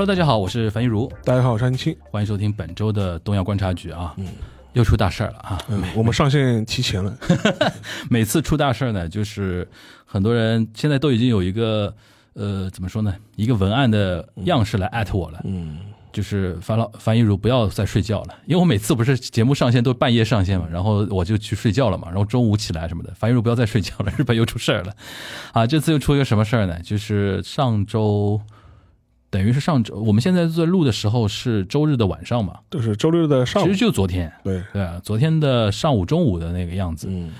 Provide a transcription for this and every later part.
Hello，大家好，我是樊一茹，大家好，我是安青。欢迎收听本周的东亚观察局啊。嗯，又出大事儿了啊！嗯，我们上线提前了。每次出大事儿呢，就是很多人现在都已经有一个呃，怎么说呢，一个文案的样式来艾特我了。嗯，就是樊老樊一茹不要再睡觉了，因为我每次不是节目上线都半夜上线嘛，然后我就去睡觉了嘛，然后中午起来什么的。樊一茹不要再睡觉了，日本又出事儿了，啊，这次又出一个什么事儿呢？就是上周，等于是上周，我们现在在录的时候是周日的晚上嘛，就是周六的上午。其实。就昨天，对，对啊，昨天的上午中午的那个样子。嗯，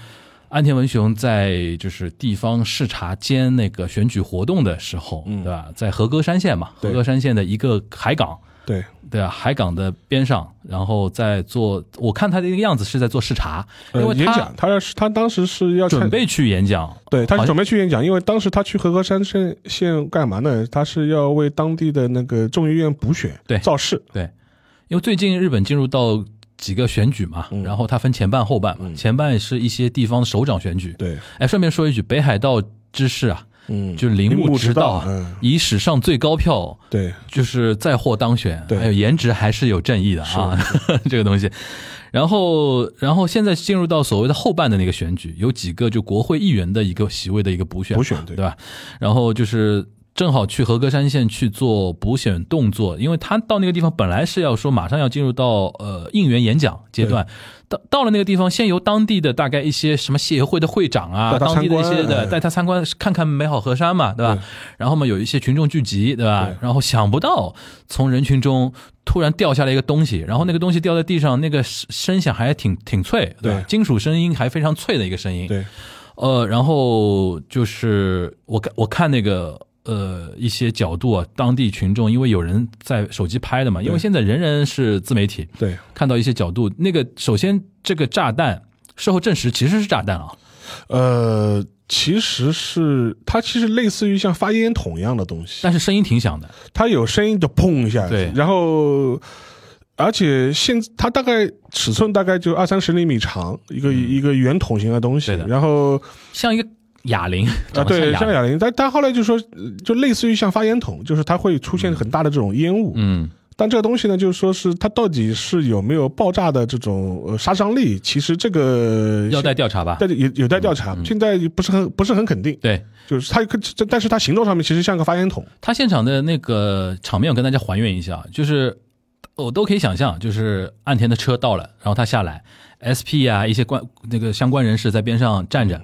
安田文雄在就是地方视察兼那个选举活动的时候，嗯。对吧？在和歌山县嘛，和歌山县的一个海港，对，对啊，海港的边上，然后在做，我看他的那个样子是在做视察，因呃，为他演讲，他是他当时是要准，备去演讲，对，他是准备去演讲，因为当时他去和歌山县县干嘛呢？他是要为当地的那个众议院补选对造势。对，因为最近日本进入到几个选举嘛，嗯。然后它分前半后半嘛，前半是一些地方首长选举，对，哎，顺便说一句，北海道知事啊，嗯，就是铃木直道以史上最高票对，就是再获当选，对。还有颜值还是有正义的啊，这个东西。然后，然后现在进入到所谓的后半的那个选举，有几个就国会议员的一个席位的一个补选，补选对。对吧？然后就是正好去和歌山县去做补选动作，因为他到那个地方本来是要说马上要进入到呃应援演讲阶段。到到了那个地方，先由当地的大概一些什么协会的会长啊，当地的一些的带他参观看看美好河山嘛，对吧？对然后嘛，有一些群众聚集，对吧？对然后想不到从人群中突然掉下来一个东西，然后那个东西掉在地上，那个声声响还挺挺脆，对吧？对金属声音还非常脆的一个声音。对，呃，然后就是我看我看那个呃一些角度啊，当地群众因为有人在手机拍的嘛，因为现在人人是自媒体，对，看到一些角度，那个首先这个炸弹事后证实其实是炸弹啊，呃，其实是它其实类似于像发烟筒一样的东西，但是声音挺响的，它有声音就砰一下，对。然后而且现它大概尺寸大概就二三十厘米长，一个、一个圆筒形的东西。嗯对，的。然后像一个哑铃啊对，像哑铃，但但后来就说呃就类似于像发烟筒，就是它会出现很大的这种烟雾，嗯，但这个东西呢，就是说是它到底是有没有爆炸的这种呃杀伤力，其实这个要待调查吧，但有有待调查，现在不是很不是很肯定，对。就是它可，但是它行动上面其实像个发烟筒，他现场的那个场面，我跟大家还原一下，就是我都可以想象，就是岸田的车到了，然后他下来，SP 啊一些关那个相关人士在边上站着，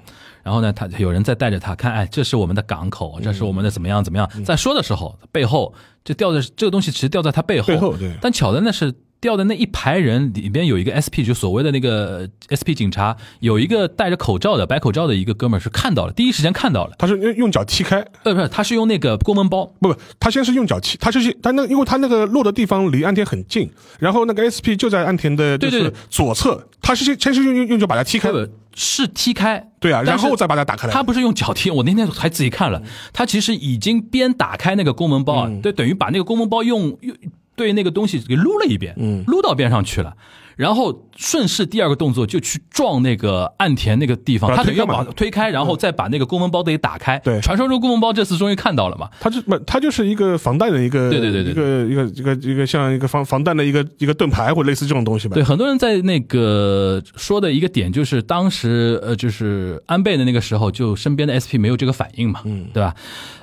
然后呢，他有人在带着他看，哎，这是我们的港口，这是我们的怎么样怎么样，在说的时候，背后就吊在这个东西，其实吊在他背后，背后对。但巧的呢是。掉的那一排人里边有一个 SP，就所谓的那个 SP 警察，有一个戴着口罩的白口罩的一个哥们儿是看到了，第一时间看到了，他是用用脚踢开，呃，不是，他是用那个公文包，不不，他先是用脚踢，他就是他那因为他那个落的地方离岸田很近，然后那个 SP 就在岸田的就是对对对。左侧，他是先先是用用用脚把它踢开，不是踢开，对啊，然后再把它打开来。他不是用脚踢，我那天还仔细看了，他其实已经边打开那个公文包啊，对，等于把那个公文包用用对那个东西给撸了一遍，嗯撸到边上去了。然后顺势第二个动作就去撞那个岸田那个地方，他等于要把推开然后再把那个公文包给打开。对传说中公文包这次终于看到了嘛？它就不，它就是一个防弹的一个，对对对对一个一个一个一个像一个防防弹的一个一个盾牌或类似这种东西吧。对，很多人在那个说的一个点就是，当时呃，就是安倍的那个时候，就身边的 SP 没有这个反应嘛，嗯，对吧？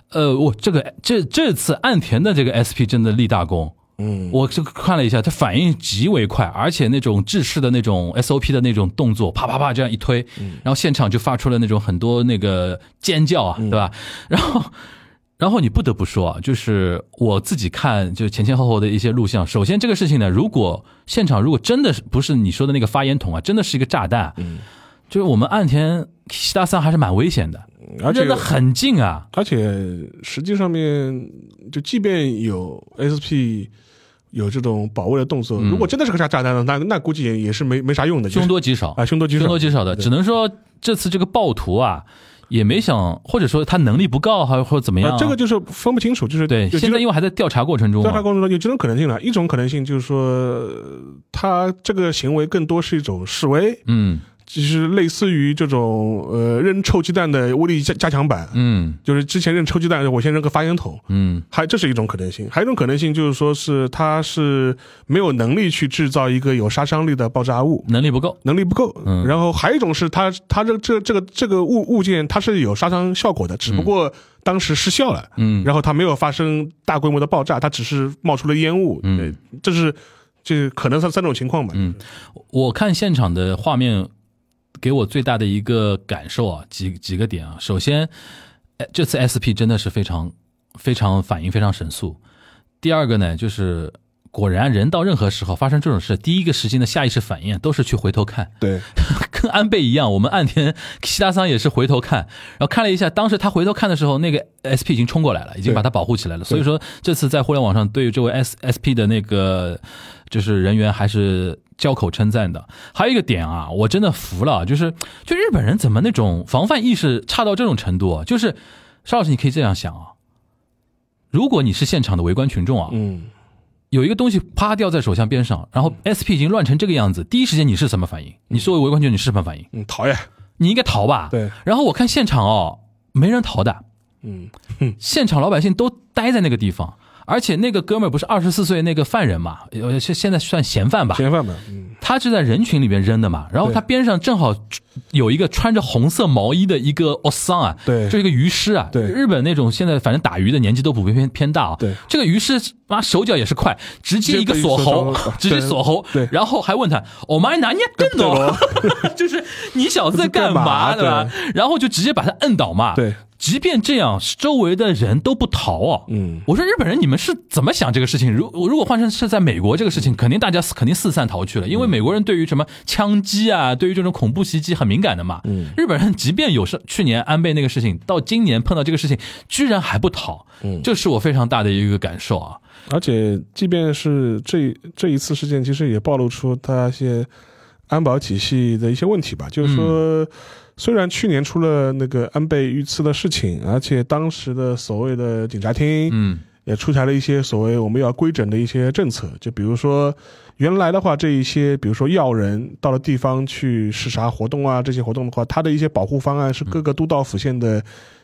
呃，我这个这这次岸田的这个 SP 真的立大功。嗯，我就看了一下，他反应极为快，而且那种制式的那种 SOP 的那种动作，啪啪啪这样一推，然后现场就发出了那种很多那个尖叫啊，对吧？然后，然后你不得不说啊，就是我自己看就前前后后的一些录像，首先这个事情呢，如果现场如果真的是不是你说的那个发烟筒啊，真的是一个炸弹，嗯，就是我们岸田西大三还是蛮危险的，而且很近啊，而且实际上面，就即便有 SP，有这种保卫的动作。嗯。如果真的是个炸炸弹呢，那那估计也也是没没啥用的，就是凶多吉少。啊，凶多吉少，凶多吉少的，只能说这次这个暴徒啊，也没想，或者说他能力不够，还或者怎么样这个就是分不清楚，就是对，现在因为还在调查过程中调查，过程中有几种可能性了。一种可能性就是说，呃他这个行为更多是一种示威，嗯就是类似于这种呃扔臭鸡蛋的威力加加强版，嗯。就是之前扔臭鸡蛋，我先扔个发烟筒。嗯。还这是一种可能性，还有一种可能性就是说是他是没有能力去制造一个有杀伤力的爆炸物，能力不够，能力不够。嗯。然后还有一种是他他这这这个这个物物件它是有杀伤效果的，只不过当时失效了，嗯，然后它没有发生大规模的爆炸，它只是冒出了烟雾。嗯，这是这可能是三种情况吧。嗯。我看现场的画面，给我最大的一个感受啊，几几个点啊。首先，哎这次 SP 真的是非常非常反应非常神速。第二个呢，就是果然人到任何时候发生这种事，第一个时间的下意识反应都是去回头看，对，跟安倍一样。我们岸田西达桑也是回头看，然后看了一下，当时他回头看的时候，那个 SP 已经冲过来了，已经把他保护起来了。所以说，这次在互联网上对于这位 S SP 的那个就是人员还是交口称赞的。还有一个点啊，我真的服了，就是就日本人怎么那种防范意识差到这种程度啊？就是邵老师，你可以这样想啊，如果你是现场的围观群众啊，嗯，有一个东西啪掉在手枪边上，然后 SP 已经乱成这个样子，第一时间你是什么反应？你作为围观群众你是什么反应？嗯，讨厌。你应该逃吧？对。然后我看现场哦，没人逃的，嗯，现场老百姓都待在那个地方，而且那个哥们儿不是二十四岁那个犯人嘛，呃，现现在算嫌犯吧？嫌犯吧。嗯，他是在人群里面扔的嘛，然后他边上正好有一个穿着红色毛衣的一个奥桑啊，对。就一个鱼师啊，对。日本那种现在反正打鱼的年纪都普遍偏偏大啊，对。这个鱼师妈手脚也是快，直接一个锁喉直接锁，喉，对。然后还问他，我妈拿捏更多，就是你小子在干嘛？干嘛对吧？然后就直接把他摁倒嘛，对。即便这样，周围的人都不逃啊。嗯我说日本人你们是怎么想这个事情？如如果换成是在美国，这个事情肯定大家肯定四散逃去了，因为美国人对于什么枪击啊，对于这种恐怖袭击很敏感的嘛。嗯日本人即便有是去年安倍那个事情，到今年碰到这个事情，居然还不逃，嗯这是我非常大的一个感受啊。而且即便是这这一次事件，其实也暴露出他一些安保体系的一些问题吧。就是说，虽然去年出了那个安倍遇刺的事情，而且当时的所谓的警察厅，嗯也出台了一些所谓我们要规整的一些政策，就比如说原来的话，这一些比如说要人到了地方去视察活动啊，这些活动的话，它的一些保护方案是各个都道府县的。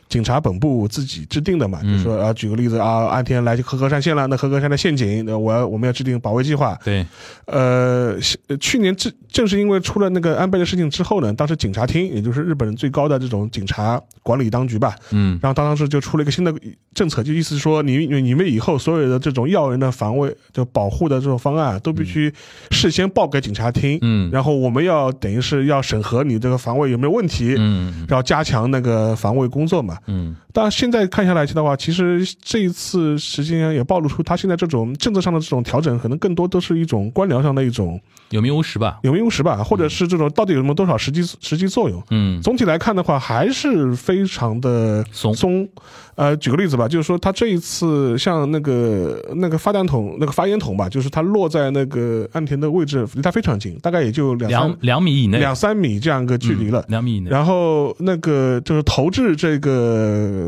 警察本部自己制定的嘛，嗯。就说啊，举个例子啊，安田来和歌山县了，那和歌山的陷阱，那我要我们要制定保卫计划。对，呃，去年正正是因为出了那个安倍的事情之后呢，当时警察厅，也就是日本最高的这种警察管理当局吧，嗯。然后当时就出了一个新的政策，就意思是说你你你们以后所有的这种要人的防卫就保护的这种方案都必须事先报给警察厅，嗯。然后我们要等于是要审核你这个防卫有没有问题，嗯。要加强那个防卫工作嘛。嗯当然现在看下来的话，其实这一次实际上也暴露出他现在这种政策上的这种调整，可能更多都是一种官僚上的一种有名无实吧？有名无实吧，或者是这种到底有没有多少实际实际作用。嗯总体来看的话，还是非常的松松。呃，举个例子吧，就是说他这一次像那个那个发弹筒、那个发烟筒吧，就是它落在那个岸田的位置，离他非常近，大概也就两两两米以内，两三米这样一个距离了。嗯两米以内。然后那个就是投掷这个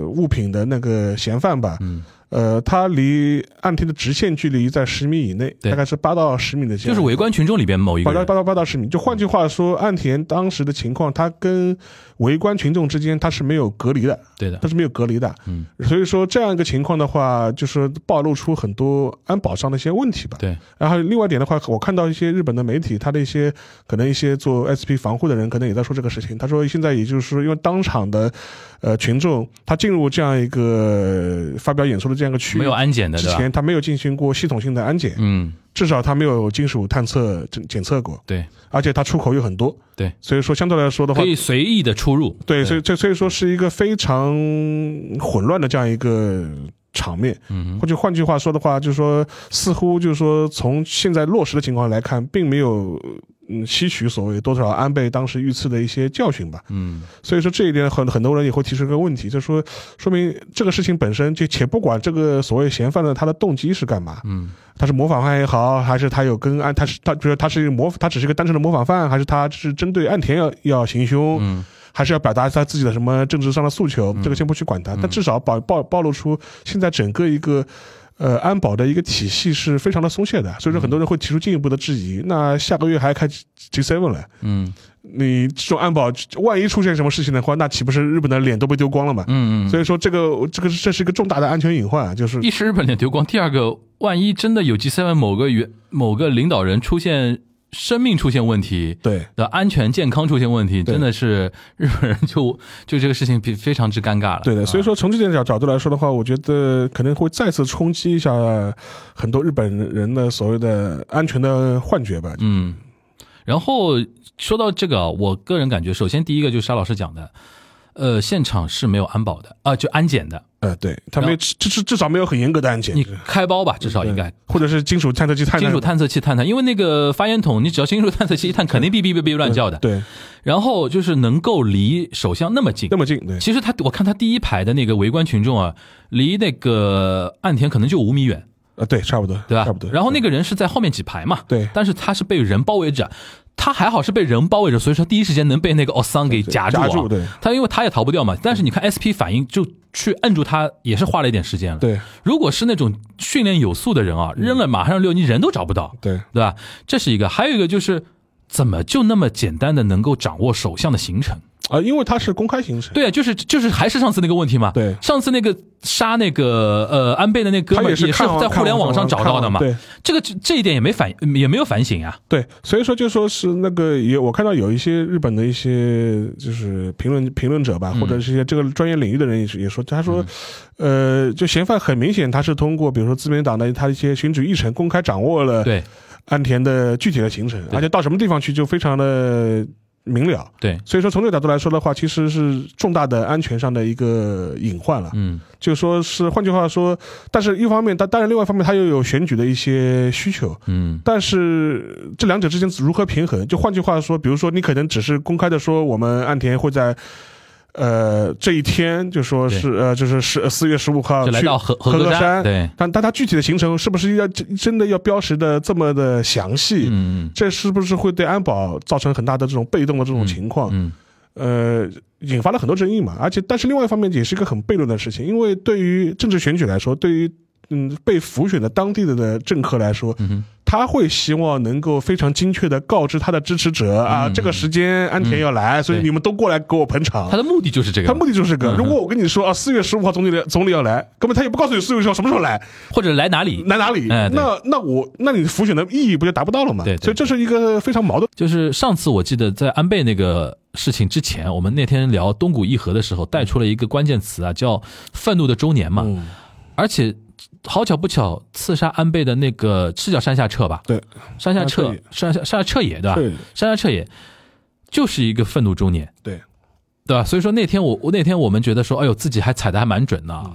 物品的那个嫌犯吧，嗯，呃，他离岸田的直线距离在十米以内，对大概是八到十米的。就是围观群众里边某一个。八到八到八到十米，就换句话说，岸田当时的情况，他跟围观群众之间他是没有隔离的，对的他，是没有隔离的。嗯，所以说这样一个情况的话，就是暴露出很多安保上的一些问题吧。对，然后另外一点的话，我看到一些日本的媒体，他的一些可能一些做 SP 防护的人，可能也在说这个事情。他说现在也就是说，因为当场的呃群众，他进入这样一个发表演说的这样一个区域没有安检的，之？前，他没有进行过系统性的安检，嗯，至少他没有金属探测检检测过，对。而且他出口又很多，对，所以说相对来说的话可，以随意的出入。对，所以这所以说是一个非常混乱的这样一个场面。嗯或者换句话说的话，就是说，似乎就是说，从现在落实的情况来看，并没有嗯吸取所谓多少安倍当时遇刺的一些教训吧。嗯所以说这一点很很多人也会提出一个问题，就是说，说明这个事情本身就且不管这个所谓嫌犯的他的动机是干嘛，嗯，他是模仿犯也好，还是他有跟安他是他，比如说他是一个模，他只是一个单纯的模仿犯，还是他是针对岸田要要行凶，嗯还是要表达他自己的什么政治上的诉求，这个先不去管他，但至少暴暴暴露出现在整个一个。呃，安保的一个体系是非常的松懈的，所以说很多人会提出进一步的质疑。那下个月还开 G seven 了，嗯你这种安保万一出现什么事情的话，那岂不是日本的脸都被丢光了嘛？嗯嗯，所以说这个这个这是一个重大的安全隐患，就是一是日本脸丢光，第二个，万一真的有 G seven 某个元某个领导人出现生命出现问题，对的安全健康出现问题，真的是日本人就 就这个事情非非常之尴尬了。对的。所以说从这点角角度来说的话，我觉得可能会再次冲击一下很多日本人的所谓的安全的幻觉吧。嗯，然后说到这个啊，我个人感觉，首先第一个就是沙老师讲的，呃，现场是没有安保的啊、就安检的，呃，对他没至至至少没有很严格的安检你，开包吧，至少应该。或者是金属探测器探金属探测器探探，因为那个发烟筒，你只要金属探测器一探，肯定哔哔哔哔乱叫的。对然后就是能够离首相那么近那，么近，对其实他我看他第一排的那个围观群众啊，离那个岸田可能就五米远，啊对，差不多，对吧？差不多。然后那个人是在后面几排嘛，对但是他是被人包围着，他还好是被人包围着，所以说第一时间能被那个奥桑给夹住、啊。夹住对他因为他也逃不掉嘛。但是你看 SP 反应就去摁住他，也是花了一点时间了。，对如果是那种训练有素的人啊，扔了马上溜，你人都找不到，对对吧？这是一个，还有一个就是怎么就那么简单的能够掌握首相的行程？啊，因为他是公开行程，对啊，就是就是还是上次那个问题嘛。对上次那个杀那个呃安倍的那哥们也是在互联网上找到的嘛。对这个这这一点也没反也没有反省啊。对，所以说就说是那个也我看到有一些日本的一些就是评论评论者吧，嗯或者是一些这个专业领域的人也是也说，他说，呃，就嫌犯很明显他是通过比如说自民党的他一些选举议程公开掌握了对安田的具体的行程，而且到什么地方去就非常的明了。对，所以说从这个角度来说的话，其实是重大的安全上的一个隐患了。嗯就说是换句话说，但是一方面，但当然另外一方面，他又有选举的一些需求。嗯但是这两者之间如何平衡？就换句话说，比如说你可能只是公开的说，我们安田会在。呃，这一天就说是呃，就是十四月十五号去就来到和和和歌歌山，对，但但它具体的行程是不是要真真的要标识的这么的详细？嗯这是不是会对安保造成很大的这种被动的这种情况？嗯呃，引发了很多争议嘛。而且，但是另外一方面也是一个很悖论的事情，因为对于政治选举来说，对于嗯被浮选的当地的的政客来说，嗯他会希望能够非常精确的告知他的支持者啊，嗯。这个时间安田要来，所以你们都过来给我捧场。他。的目的就是这个。他，目的就是这个。嗯。如果我跟你说啊，四月十五号总理来总理要来，根本他也不告诉你四月十号什么时候来，或者来哪里，来哪里，哎那那我那你浮选的意义不就达不到了吗？对对。所以这是一个非常矛盾。就是上次我记得在安倍那个事情之前，我们那天聊东谷议和的时候，带出了一个关键词啊，叫“愤怒的周年”嘛。嗯，而且好巧不巧，刺杀安倍的那个是叫山下彻吧？对，山下彻，山下山下彻也对吧？对山下彻也就是一个愤怒中年，对，对吧？所以说那天我我那天我们觉得说，哎呦，自己还踩的还蛮准的啊。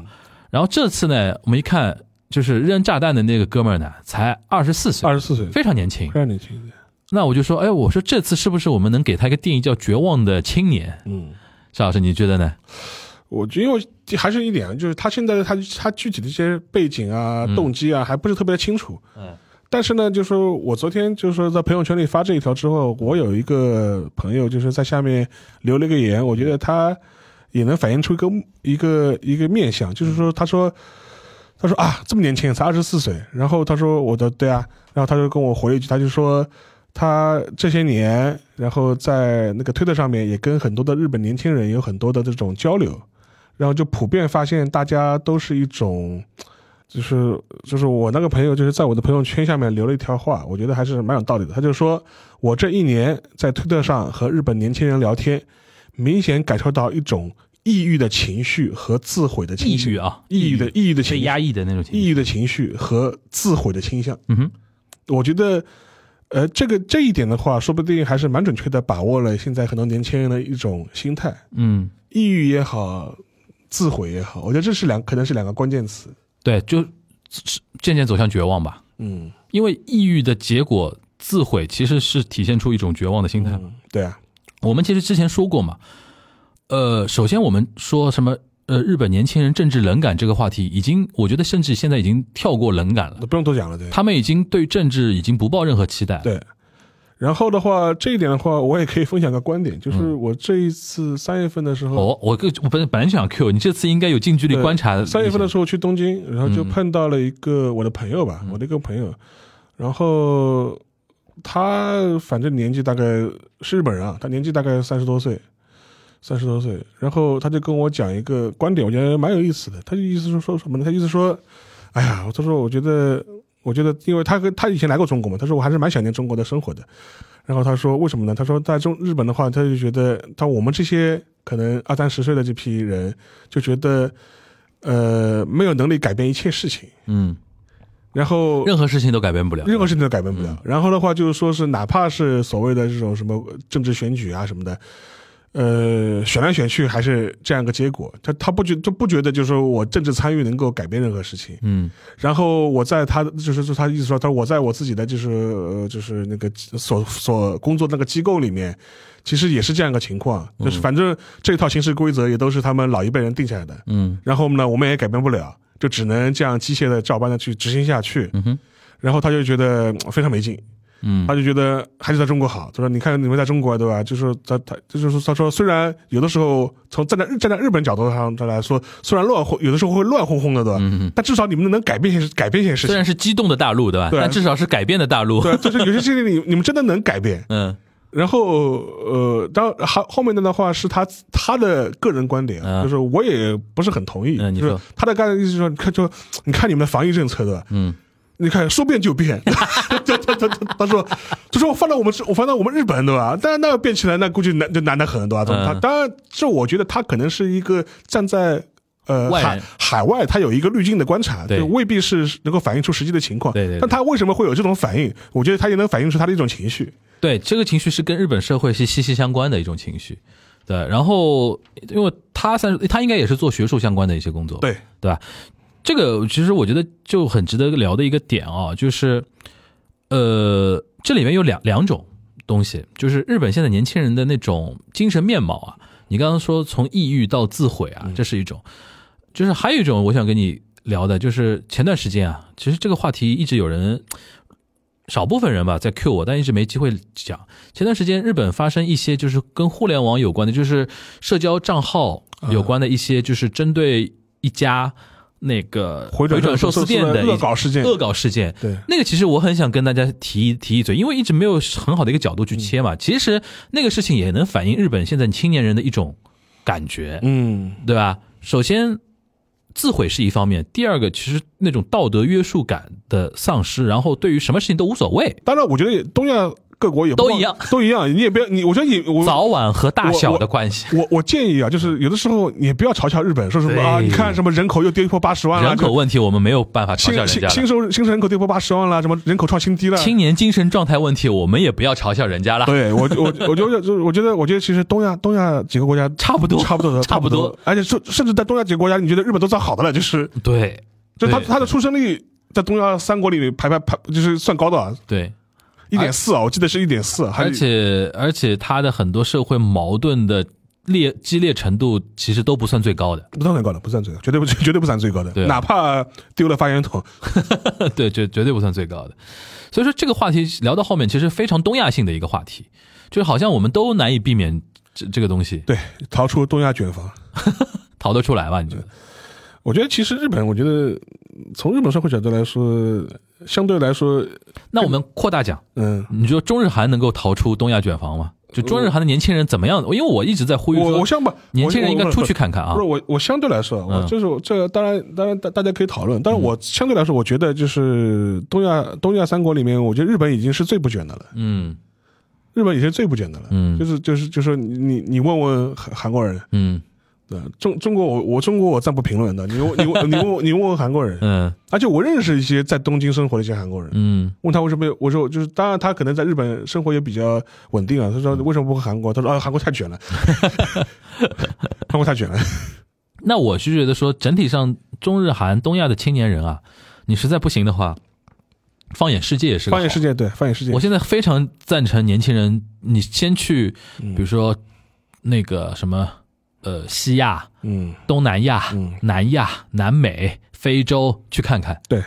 然后这次呢，我们一看，就是扔炸弹的那个哥们儿呢，才二十四岁二，十四岁，非常年轻非。常年轻。那我就说，哎，我说这次是不是我们能给他一个定义叫“绝望的青年嗯，”？邵老师，你觉得呢？我觉得因为还是一点，就是他现在他他具体的一些背景啊、嗯动机啊，还不是特别的清楚。嗯。但是呢，就是说我昨天就是说在朋友圈里发这一条之后，我有一个朋友就是在下面留了一个言，我觉得他也能反映出一个一个一个面相，就是说他说他说啊这么年轻才二十四岁，然后他说我的对啊，然后他就跟我回了一句，他就说他这些年，然后在那个推特上面也跟很多的日本年轻人有很多的这种交流，然后就普遍发现大家都是一种。就是就是我那个朋友，就是在我的朋友圈下面留了一条话，我觉得还是蛮有道理的。他就说我这一年在推特上和日本年轻人聊天，明显感受到一种抑郁的情绪和自毁的情绪。抑郁啊，抑郁的抑郁的情绪，被压抑的那种情绪。抑郁的情绪和自毁的倾向。嗯哼，我觉得，呃，这个这一点的话，说不定还是蛮准确的把握了现在很多年轻人的一种心态，嗯，抑郁也好，自毁也好，我觉得这是两可能是两个关键词。对，就渐渐走向绝望吧。嗯，因为抑郁的结果，自毁其实是体现出一种绝望的心态。嗯对啊，我们其实之前说过嘛，呃，首先我们说什么呃，日本年轻人政治冷感这个话题，已经我觉得甚至现在已经跳过冷感了，不用多讲了，对。他们已经对政治已经不抱任何期待。，对，然后的话，这一点的话，我也可以分享个观点，就是嗯我这一次三月份的时候，哦，我个我本本来就想 Q 你，这次应该有近距离观察。三月份的时候去东京，然后就嗯碰到了一个我的朋友吧，我的一个朋友，然后他反正年纪大概是日本人啊，他年纪大概三十多岁，三十多岁，然后他就跟我讲一个观点，我觉得蛮有意思的。他就意思是说什么呢？他意思说，哎呀，他说我觉得，我觉得，因为他跟他以前来过中国嘛，他说我还是蛮想念中国的生活的。然后他说为什么呢？他说在中日本的话，他就觉得，他我们这些可能二三十岁的这批人就觉得，呃，没有能力改变一切事情，嗯，然后任何事情都改变不了。任何事情都改变不了。嗯然后的话，就是说是哪怕是所谓的这种什么政治选举啊什么的，呃，选来选去还是这样一个结果。他他不觉就不觉得就是说我政治参与能够改变任何事情。嗯然后我在他的就是就他意思说，他说我在我自己的就是呃就是那个所所工作那个机构里面，其实也是这样一个情况，就是反正这套行事规则也都是他们老一辈人定下来的。嗯然后呢，我们也改变不了，就只能这样机械的照搬的去执行下去。嗯哼然后他就觉得嗯非常没劲，嗯他就觉得还是在中国好。他说：“你看你们在中国对吧？就是他他就是他说虽然有的时候从站在站在日本角度上他来说，虽然乱哄有的时候会乱哄哄的对吧？嗯，但至少你们能改变一些改变一些事情。虽然是激动的大陆，对吧？对但至少是改变的大陆。对，就是有些事情你你们真的能改变。嗯然后呃，当然还后面的的话是他他的个人观点，嗯就是我也不是很同意。就是嗯你说他的概念意思是说，你看就你看你们的防疫政策对吧？嗯你看说变就变，他他他他他说，就说放到我们我放到我们日本对吧？当然那要变起来，那估计难就难得很对吧？他嗯当然这我觉得他可能是一个站在。呃，海海外他有一个滤镜的观察，对就未必是能够反映出实际的情况。对对对但他为什么会有这种反应？我觉得他也能反映出他的一种情绪。对，这个情绪是跟日本社会是息息相关的一种情绪。对，然后因为他三他应该也是做学术相关的一些工作，对，对吧？这个其实我觉得就很值得聊的一个点啊，就是呃，这里面有两两种东西，就是日本现在年轻人的那种精神面貌啊。你刚刚说从抑郁到自毁啊，这是一种，就是还有一种我想跟你聊的，就是前段时间啊，其实这个话题一直有人。少部分人吧在 Q 我，但一直没机会讲。前段时间日本发生一些就是跟互联网有关的，就是社交账号有关的一些，就是针对一家那个回转转寿司店的恶搞事件恶搞事件。对那个其实我很想跟大家提一提一嘴，因为一直没有很好的一个角度去切嘛。其实那个事情也能反映日本现在青年人的一种感觉，嗯，对吧？首先，自毁是一方面，第二个其实那种道德约束感的丧失，然后对于什么事情都无所谓，当然，我觉得东亚各国也不都一样，都一样。你也不要，你我觉得你我早晚和大小的关系。我我建议啊，就是有的时候你也不要嘲笑日本，说什么啊，你看什么人口又跌破八十万了，人口问题我们没有办法嘲新笑人家了，新新收新生人口跌破八十万了，什么人口创新低了。青年精神状态问题我们也不要嘲笑人家了。对我我我觉得就我觉得我觉得其实东亚东亚几个国家 差不多差不多的差不多，而且甚甚至在东亚几个国家，你觉得日本都算好的了，就是对对就他他的出生率在东亚三国里面排排排就是算高的啊，对，一点四啊，我记得是一点四，而且而且他的很多社会矛盾的烈激烈程度其实都不算最高的。不算最高的，不算最高，绝对不 绝对不算最高的，对啊哪怕丢了发言筒，对，绝绝对不算最高的。所以说这个话题聊到后面，其实非常东亚性的一个话题，就是好像我们都难以避免这这个东西对，逃出东亚卷房。逃得出来吧？你觉得？我觉得其实日本，我觉得从日本社会角度来说，相对来说，那我们扩大讲，嗯，你说中日韩能够逃出东亚卷房吗？就中日韩的年轻人怎么样？因为我一直在呼吁说我我，相吧，年轻人应该出去看看啊。不是。我，我相对来说，我嗯。就是这个当然当然大大家可以讨论，但是我相对来说，我觉得就是东亚东亚三国里面，我觉得日本已经是最不卷的了，嗯。日本已经是最不卷的了，嗯。就是就是就是你你你问问韩韩国人，嗯对中中国我我中国我暂不评论的，你问你问你问你问问韩国人，嗯而且我认识一些在东京生活的一些韩国人，嗯问他为什么有，我说就是，当然他可能在日本生活也比较稳定啊。他说为什么不回韩国？他说啊，韩国太卷了，韩国太卷了。那我是觉得说，整体上中日韩东亚的青年人啊，你实在不行的话，放眼世界也是个放眼世界，对，放眼世界我。现在非常赞成年轻人，你先去，比如说那个什么呃西亚、嗯，东南亚、嗯。南亚、南美、非洲去看看，对，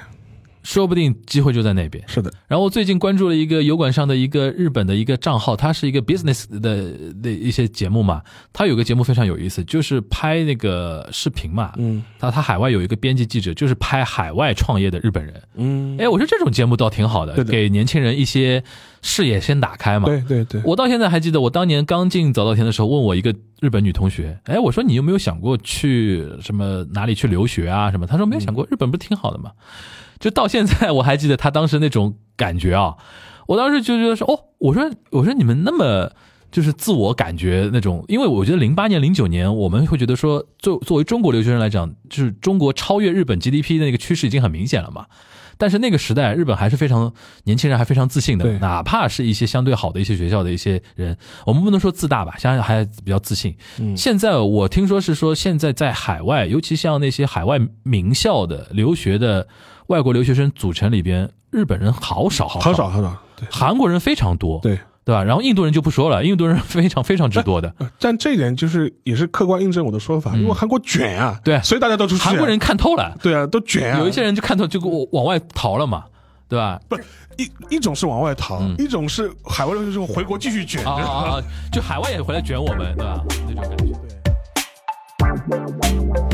说不定机会就在那边。是的，然后我最近关注了一个油管上的一个日本的一个账号，它是一个 business 的的一些节目嘛，它有个节目非常有意思，就是拍那个视频嘛，嗯。他他海外有一个编辑记者，就是拍海外创业的日本人。嗯，哎，我说这种节目倒挺好的，对的。给年轻人一些视野先打开嘛。对对对，我到现在还记得，我当年刚进早稻田的时候，问我一个日本女同学，哎，我说你有没有想过去什么哪里去留学啊什么？她说没有想过，日本不是挺好的吗？就到现在我还记得她当时那种感觉啊，我当时就觉得说，哦，我说我说你们那么。就是自我感觉那种，因为我觉得零八年、零九年，我们会觉得说，作作为中国留学生来讲，就是中国超越日本 GDP 的那个趋势已经很明显了嘛。但是那个时代，日本还是非常年轻人还非常自信的对，哪怕是一些相对好的一些学校的一些人，我们不能说自大吧，相信还比较自信。嗯。现在我听说是说，现在在海外，尤其像那些海外名校的留学的外国留学生组成里边，日本人好少好好少好少，对。韩国人非常多，对。对吧？然后印度人就不说了，印度人非常非常之多的。呃但这一点就是也是客观印证我的说法，因为韩国卷啊，嗯对所以大家都出去啊。韩国人看透了，对啊，都卷啊。有一些人就看透，就往往外逃了嘛，对吧？不一一种是往外逃，嗯一种是海外留学生回国继续卷。啊啊啊！就海外也回来卷我们，对吧？那种感觉。